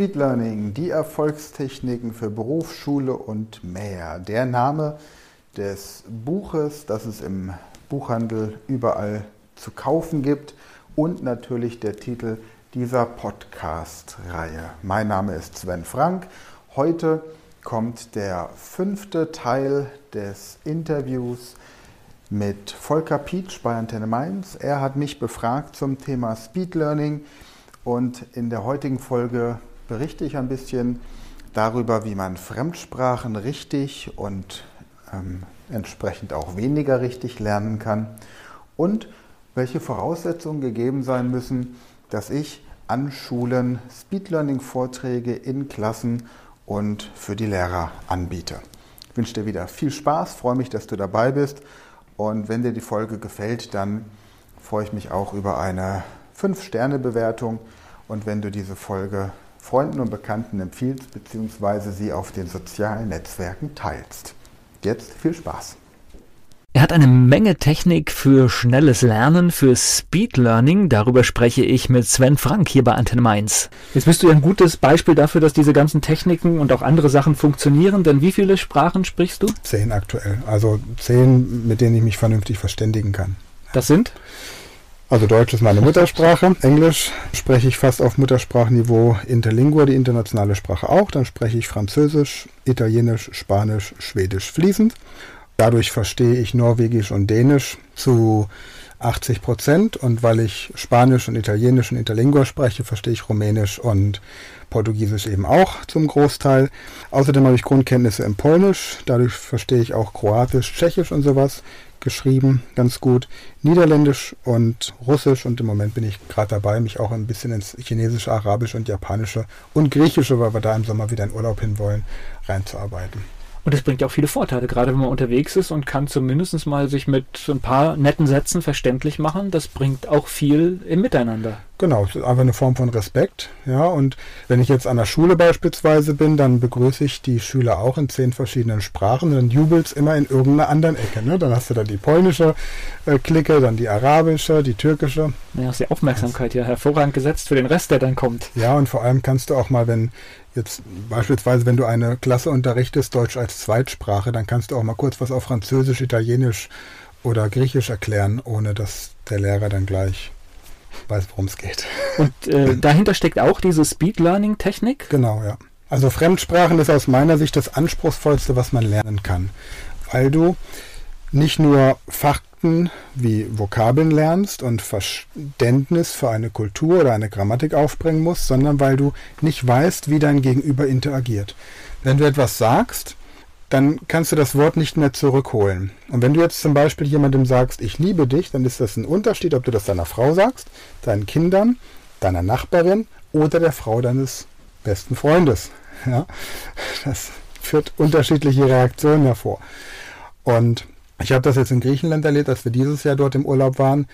Speed Learning, die Erfolgstechniken für Berufsschule und mehr. Der Name des Buches, das es im Buchhandel überall zu kaufen gibt und natürlich der Titel dieser Podcast-Reihe. Mein Name ist Sven Frank. Heute kommt der fünfte Teil des Interviews mit Volker Pietsch bei Antenne Mainz. Er hat mich befragt zum Thema Speed Learning und in der heutigen Folge berichte ich ein bisschen darüber, wie man Fremdsprachen richtig und ähm, entsprechend auch weniger richtig lernen kann und welche Voraussetzungen gegeben sein müssen, dass ich an Schulen Speed Learning Vorträge in Klassen und für die Lehrer anbiete. Ich wünsche dir wieder viel Spaß, freue mich, dass du dabei bist und wenn dir die Folge gefällt, dann freue ich mich auch über eine 5-Sterne-Bewertung und wenn du diese Folge Freunden und Bekannten empfiehlst bzw. sie auf den sozialen Netzwerken teilst. Jetzt viel Spaß. Er hat eine Menge Technik für schnelles Lernen, für Speed Learning. Darüber spreche ich mit Sven Frank hier bei Antenne Mainz. Jetzt bist du ja ein gutes Beispiel dafür, dass diese ganzen Techniken und auch andere Sachen funktionieren. Denn wie viele Sprachen sprichst du? Zehn aktuell. Also zehn, mit denen ich mich vernünftig verständigen kann. Das sind? Also Deutsch ist meine Muttersprache. Englisch spreche ich fast auf Muttersprachniveau. Interlingua, die internationale Sprache auch. Dann spreche ich Französisch, Italienisch, Spanisch, Schwedisch fließend. Dadurch verstehe ich Norwegisch und Dänisch zu 80 Prozent. Und weil ich Spanisch und Italienisch und Interlingua spreche, verstehe ich Rumänisch und Portugiesisch eben auch zum Großteil. Außerdem habe ich Grundkenntnisse im Polnisch. Dadurch verstehe ich auch Kroatisch, Tschechisch und sowas geschrieben, ganz gut. Niederländisch und Russisch und im Moment bin ich gerade dabei, mich auch ein bisschen ins Chinesische, Arabische und Japanische und Griechische, weil wir da im Sommer wieder in Urlaub hinwollen, reinzuarbeiten. Und es bringt ja auch viele Vorteile, gerade wenn man unterwegs ist und kann zumindest mal sich mit ein paar netten Sätzen verständlich machen. Das bringt auch viel im Miteinander. Genau, es ist einfach eine Form von Respekt. Ja, und wenn ich jetzt an der Schule beispielsweise bin, dann begrüße ich die Schüler auch in zehn verschiedenen Sprachen. Dann jubelt es immer in irgendeiner anderen Ecke. Ne? Dann hast du da die polnische äh, Clique, dann die arabische, die türkische. Ja, hast die Aufmerksamkeit ja hervorragend gesetzt für den Rest, der dann kommt. Ja, und vor allem kannst du auch mal, wenn jetzt beispielsweise, wenn du eine Klasse unterrichtest, Deutsch als Zweitsprache, dann kannst du auch mal kurz was auf Französisch, Italienisch oder Griechisch erklären, ohne dass der Lehrer dann gleich weiß, worum es geht. Und äh, dahinter steckt auch diese Speed Learning Technik? Genau, ja. Also Fremdsprachen ist aus meiner Sicht das anspruchsvollste, was man lernen kann, weil du nicht nur Fakten wie Vokabeln lernst und Verständnis für eine Kultur oder eine Grammatik aufbringen musst, sondern weil du nicht weißt, wie dein Gegenüber interagiert. Wenn du etwas sagst, dann kannst du das Wort nicht mehr zurückholen. Und wenn du jetzt zum Beispiel jemandem sagst, ich liebe dich, dann ist das ein Unterschied, ob du das deiner Frau sagst, deinen Kindern, deiner Nachbarin oder der Frau deines besten Freundes. Ja, das führt unterschiedliche Reaktionen hervor. Und ich habe das jetzt in Griechenland erlebt, als wir dieses Jahr dort im Urlaub waren.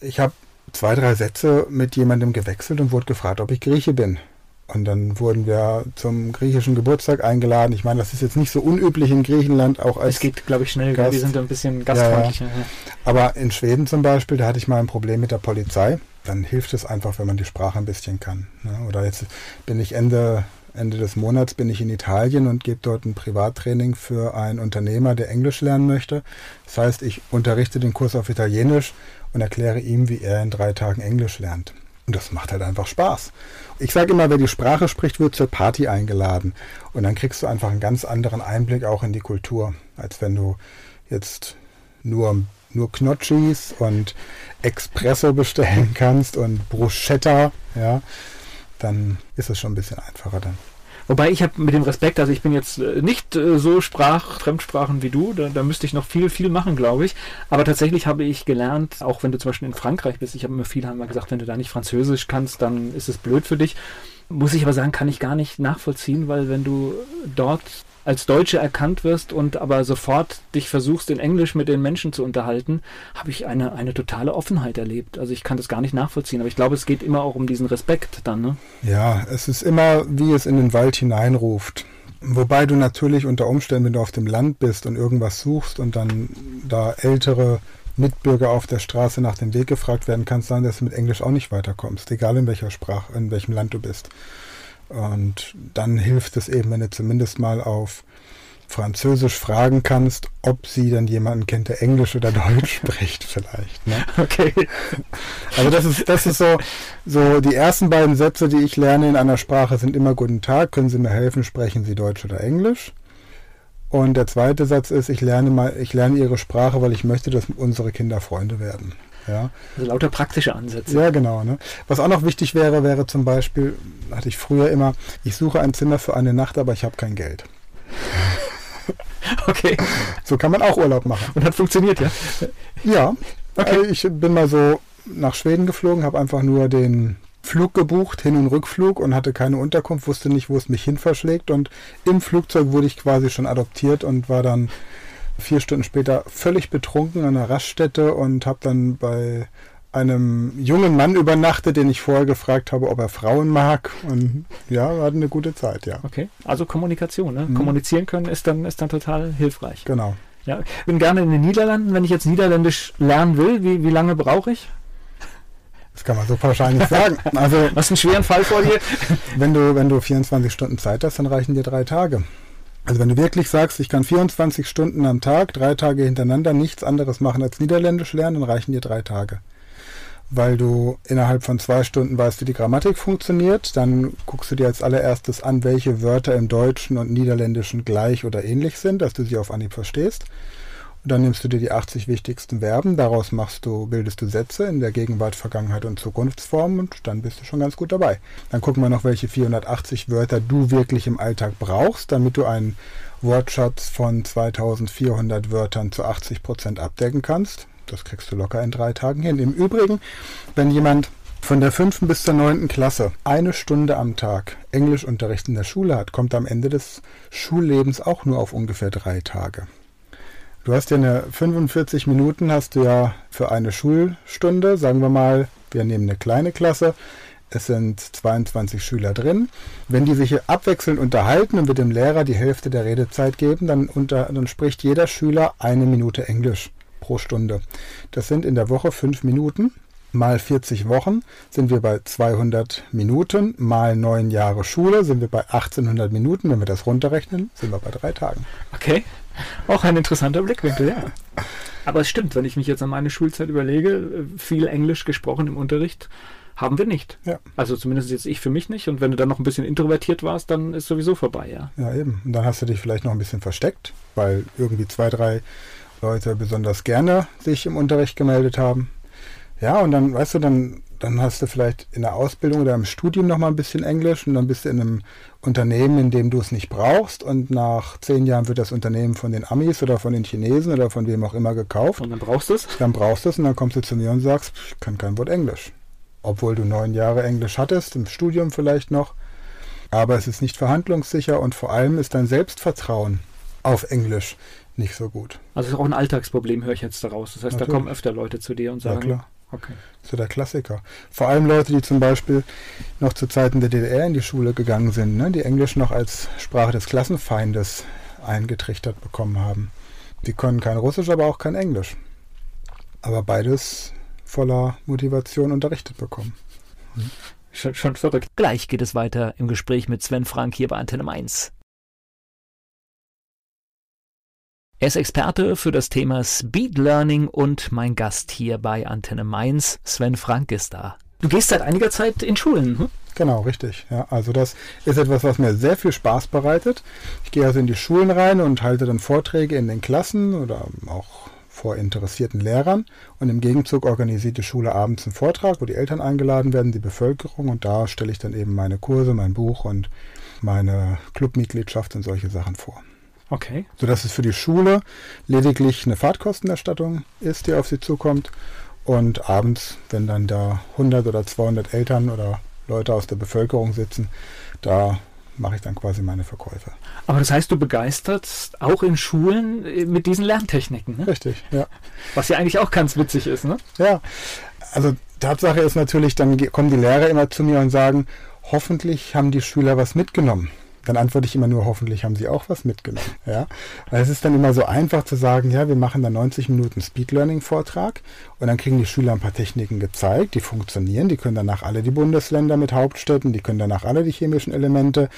Ich habe zwei, drei Sätze mit jemandem gewechselt und wurde gefragt, ob ich Grieche bin. Und dann wurden wir zum griechischen Geburtstag eingeladen. Ich meine, das ist jetzt nicht so unüblich in Griechenland, auch als. Es geht, glaube ich, schnell, Gast. wir sind ein bisschen gastfreundlicher. Ja, ja. Aber in Schweden zum Beispiel, da hatte ich mal ein Problem mit der Polizei. Dann hilft es einfach, wenn man die Sprache ein bisschen kann. Ne? Oder jetzt bin ich Ende, Ende des Monats bin ich in Italien und gebe dort ein Privattraining für einen Unternehmer, der Englisch lernen möchte. Das heißt, ich unterrichte den Kurs auf Italienisch und erkläre ihm, wie er in drei Tagen Englisch lernt. Und das macht halt einfach Spaß. Ich sage immer, wer die Sprache spricht, wird zur Party eingeladen. Und dann kriegst du einfach einen ganz anderen Einblick auch in die Kultur, als wenn du jetzt nur, nur Knotschis und Espresso bestellen kannst und Bruschetta, ja, dann ist es schon ein bisschen einfacher dann. Wobei ich habe mit dem Respekt, also ich bin jetzt äh, nicht äh, so Sprach, Fremdsprachen wie du, da, da müsste ich noch viel, viel machen, glaube ich. Aber tatsächlich habe ich gelernt, auch wenn du zum Beispiel in Frankreich bist, ich habe immer viel haben wir gesagt, wenn du da nicht Französisch kannst, dann ist es blöd für dich. Muss ich aber sagen, kann ich gar nicht nachvollziehen, weil wenn du dort als Deutsche erkannt wirst und aber sofort dich versuchst, in Englisch mit den Menschen zu unterhalten, habe ich eine, eine totale Offenheit erlebt. Also ich kann das gar nicht nachvollziehen, aber ich glaube, es geht immer auch um diesen Respekt dann. Ne? Ja, es ist immer, wie es in den Wald hineinruft. Wobei du natürlich unter Umständen, wenn du auf dem Land bist und irgendwas suchst und dann da ältere Mitbürger auf der Straße nach dem Weg gefragt werden, kann es sein, dass du mit Englisch auch nicht weiterkommst, egal in welcher Sprache, in welchem Land du bist. Und dann hilft es eben, wenn du zumindest mal auf Französisch fragen kannst, ob sie dann jemanden kennt, der Englisch oder Deutsch spricht, vielleicht. Ne? Okay. Also das ist, das ist so, so die ersten beiden Sätze, die ich lerne in einer Sprache, sind immer Guten Tag, können Sie mir helfen, sprechen Sie Deutsch oder Englisch? Und der zweite Satz ist, ich lerne mal, ich lerne Ihre Sprache, weil ich möchte, dass unsere Kinder Freunde werden. Ja. Also lauter praktische Ansätze. Ja, genau. Ne? Was auch noch wichtig wäre, wäre zum Beispiel, hatte ich früher immer, ich suche ein Zimmer für eine Nacht, aber ich habe kein Geld. Okay. So kann man auch Urlaub machen. Und hat funktioniert, ja? Ja. Okay. Ich bin mal so nach Schweden geflogen, habe einfach nur den Flug gebucht, Hin- und Rückflug und hatte keine Unterkunft, wusste nicht, wo es mich hin verschlägt. Und im Flugzeug wurde ich quasi schon adoptiert und war dann vier Stunden später völlig betrunken an einer Raststätte und habe dann bei einem jungen Mann übernachtet, den ich vorher gefragt habe, ob er Frauen mag. Und ja, wir hatten eine gute Zeit, ja. Okay, also Kommunikation. Ne? Mhm. Kommunizieren können ist dann, ist dann total hilfreich. Genau. Ja, ich bin gerne in den Niederlanden. Wenn ich jetzt Niederländisch lernen will, wie, wie lange brauche ich? Das kann man so wahrscheinlich sagen. Also, Was einen schweren Fall vor dir? Wenn du, wenn du 24 Stunden Zeit hast, dann reichen dir drei Tage. Also wenn du wirklich sagst, ich kann 24 Stunden am Tag, drei Tage hintereinander nichts anderes machen als Niederländisch lernen, dann reichen dir drei Tage. Weil du innerhalb von zwei Stunden weißt, wie die Grammatik funktioniert, dann guckst du dir als allererstes an, welche Wörter im Deutschen und Niederländischen gleich oder ähnlich sind, dass du sie auf Anhieb verstehst. Und dann nimmst du dir die 80 wichtigsten Verben, daraus machst du, bildest du Sätze in der Gegenwart, Vergangenheit und Zukunftsform und dann bist du schon ganz gut dabei. Dann gucken wir noch, welche 480 Wörter du wirklich im Alltag brauchst, damit du einen Wortschatz von 2400 Wörtern zu 80 Prozent abdecken kannst. Das kriegst du locker in drei Tagen hin. Im Übrigen, wenn jemand von der fünften bis zur neunten Klasse eine Stunde am Tag Englischunterricht in der Schule hat, kommt am Ende des Schullebens auch nur auf ungefähr drei Tage. Du hast ja eine 45 Minuten hast du ja für eine Schulstunde. Sagen wir mal, wir nehmen eine kleine Klasse. Es sind 22 Schüler drin. Wenn die sich abwechselnd unterhalten und mit dem Lehrer die Hälfte der Redezeit geben, dann, unter, dann spricht jeder Schüler eine Minute Englisch pro Stunde. Das sind in der Woche fünf Minuten. Mal 40 Wochen sind wir bei 200 Minuten. Mal neun Jahre Schule sind wir bei 1800 Minuten. Wenn wir das runterrechnen, sind wir bei drei Tagen. Okay. Auch ein interessanter Blickwinkel, ja. Aber es stimmt, wenn ich mich jetzt an meine Schulzeit überlege, viel Englisch gesprochen im Unterricht haben wir nicht. Ja. Also zumindest jetzt ich für mich nicht. Und wenn du dann noch ein bisschen introvertiert warst, dann ist sowieso vorbei, ja. Ja, eben. Und dann hast du dich vielleicht noch ein bisschen versteckt, weil irgendwie zwei, drei Leute besonders gerne sich im Unterricht gemeldet haben. Ja, und dann, weißt du, dann dann hast du vielleicht in der Ausbildung oder im Studium noch mal ein bisschen Englisch und dann bist du in einem Unternehmen, in dem du es nicht brauchst und nach zehn Jahren wird das Unternehmen von den Amis oder von den Chinesen oder von wem auch immer gekauft. Und dann brauchst du es? Dann brauchst du es und dann kommst du zu mir und sagst, ich kann kein Wort Englisch. Obwohl du neun Jahre Englisch hattest, im Studium vielleicht noch. Aber es ist nicht verhandlungssicher und vor allem ist dein Selbstvertrauen auf Englisch nicht so gut. Also es ist auch ein Alltagsproblem, höre ich jetzt daraus. Das heißt, Natürlich. da kommen öfter Leute zu dir und sagen, ja, klar. Okay. So der Klassiker. Vor allem Leute, die zum Beispiel noch zu Zeiten der DDR in die Schule gegangen sind, ne, die Englisch noch als Sprache des Klassenfeindes eingetrichtert bekommen haben. Die können kein Russisch, aber auch kein Englisch. Aber beides voller Motivation unterrichtet bekommen. Hm. Schon, schon verrückt. Gleich geht es weiter im Gespräch mit Sven Frank hier bei Antenne Mainz. Er ist Experte für das Thema Speed Learning und mein Gast hier bei Antenne Mainz, Sven Frank ist da. Du gehst seit einiger Zeit in Schulen. Hm? Genau, richtig. Ja, also das ist etwas, was mir sehr viel Spaß bereitet. Ich gehe also in die Schulen rein und halte dann Vorträge in den Klassen oder auch vor interessierten Lehrern. Und im Gegenzug organisiert die Schule abends einen Vortrag, wo die Eltern eingeladen werden, die Bevölkerung. Und da stelle ich dann eben meine Kurse, mein Buch und meine Clubmitgliedschaft und solche Sachen vor. Okay. Sodass es für die Schule lediglich eine Fahrtkostenerstattung ist, die auf sie zukommt. Und abends, wenn dann da 100 oder 200 Eltern oder Leute aus der Bevölkerung sitzen, da mache ich dann quasi meine Verkäufe. Aber das heißt, du begeisterst auch in Schulen äh, mit diesen Lerntechniken, ne? Richtig, ja. Was ja eigentlich auch ganz witzig ist, ne? Ja, also Tatsache ist natürlich, dann kommen die Lehrer immer zu mir und sagen, hoffentlich haben die Schüler was mitgenommen dann antworte ich immer nur, hoffentlich haben sie auch was mitgenommen. Ja? Weil es ist dann immer so einfach zu sagen, ja, wir machen da 90 Minuten Speed Learning Vortrag und dann kriegen die Schüler ein paar Techniken gezeigt, die funktionieren, die können danach alle die Bundesländer mit Hauptstädten, die können danach alle die chemischen Elemente,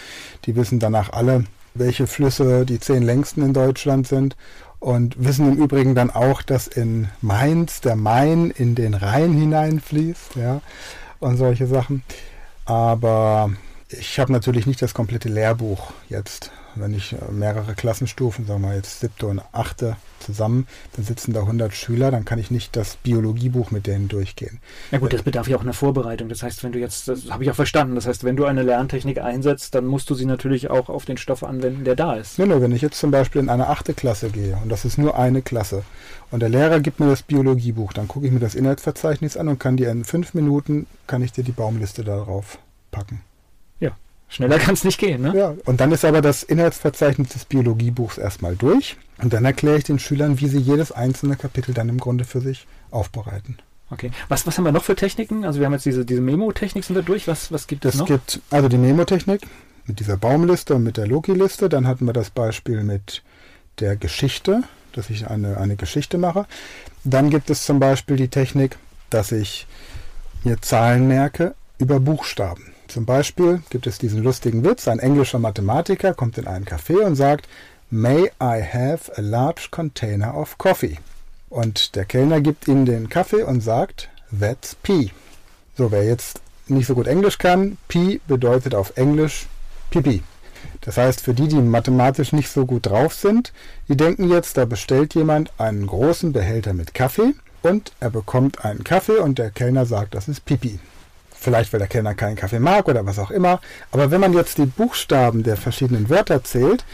die wissen danach alle, welche Flüsse die zehn längsten in Deutschland sind und wissen im Übrigen dann auch, dass in Mainz der Main in den Rhein hineinfließt, ja, und solche Sachen. Aber ich habe natürlich nicht das komplette Lehrbuch jetzt. Wenn ich äh, mehrere Klassenstufen, sagen wir jetzt siebte und achte zusammen, dann sitzen da 100 Schüler, dann kann ich nicht das Biologiebuch mit denen durchgehen. Na gut, das bedarf ja auch einer Vorbereitung. Das heißt, wenn du jetzt, das habe ich auch verstanden, das heißt, wenn du eine Lerntechnik einsetzt, dann musst du sie natürlich auch auf den Stoff anwenden, der da ist. Nee, nee, wenn ich jetzt zum Beispiel in eine achte Klasse gehe und das ist nur eine Klasse und der Lehrer gibt mir das Biologiebuch, dann gucke ich mir das Inhaltsverzeichnis an und kann dir in fünf Minuten, kann ich dir die Baumliste darauf packen. Schneller kann es nicht gehen, ne? Ja, und dann ist aber das Inhaltsverzeichnis des Biologiebuchs erstmal durch. Und dann erkläre ich den Schülern, wie sie jedes einzelne Kapitel dann im Grunde für sich aufbereiten. Okay. Was, was haben wir noch für Techniken? Also wir haben jetzt diese, diese Memo-Technik sind wir durch. Was, was gibt es noch? Es gibt also die Memo-Technik mit dieser Baumliste und mit der Loki-Liste. Dann hatten wir das Beispiel mit der Geschichte, dass ich eine, eine Geschichte mache. Dann gibt es zum Beispiel die Technik, dass ich mir Zahlen merke über Buchstaben. Zum Beispiel gibt es diesen lustigen Witz, ein englischer Mathematiker kommt in einen Café und sagt, May I have a large container of coffee? Und der Kellner gibt ihm den Kaffee und sagt, That's P. So, wer jetzt nicht so gut Englisch kann, P bedeutet auf Englisch Pipi. Das heißt, für die, die mathematisch nicht so gut drauf sind, die denken jetzt, da bestellt jemand einen großen Behälter mit Kaffee und er bekommt einen Kaffee und der Kellner sagt, das ist Pipi. Vielleicht, weil der Kellner keinen Kaffee mag oder was auch immer. Aber wenn man jetzt die Buchstaben der verschiedenen Wörter zählt,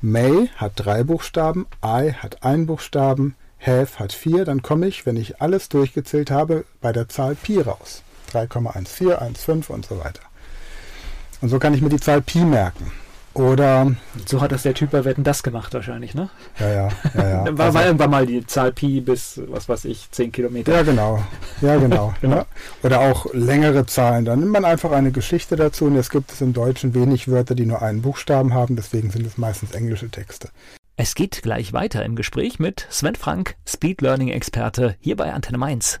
May hat drei Buchstaben, I hat einen Buchstaben, Have hat vier, dann komme ich, wenn ich alles durchgezählt habe, bei der Zahl Pi raus. 3,1415 und so weiter. Und so kann ich mir die Zahl Pi merken. Oder. So hat das der Typ bei Wetten das gemacht wahrscheinlich, ne? Ja, ja, ja. ja. war, also, war irgendwann mal die Zahl Pi bis, was weiß ich, 10 Kilometer. Ja, genau. Ja, genau. genau. Ja. Oder auch längere Zahlen. Dann nimmt man einfach eine Geschichte dazu und es gibt es im Deutschen wenig Wörter, die nur einen Buchstaben haben, deswegen sind es meistens englische Texte. Es geht gleich weiter im Gespräch mit Sven Frank, Speed Learning Experte, hier bei Antenne Mainz.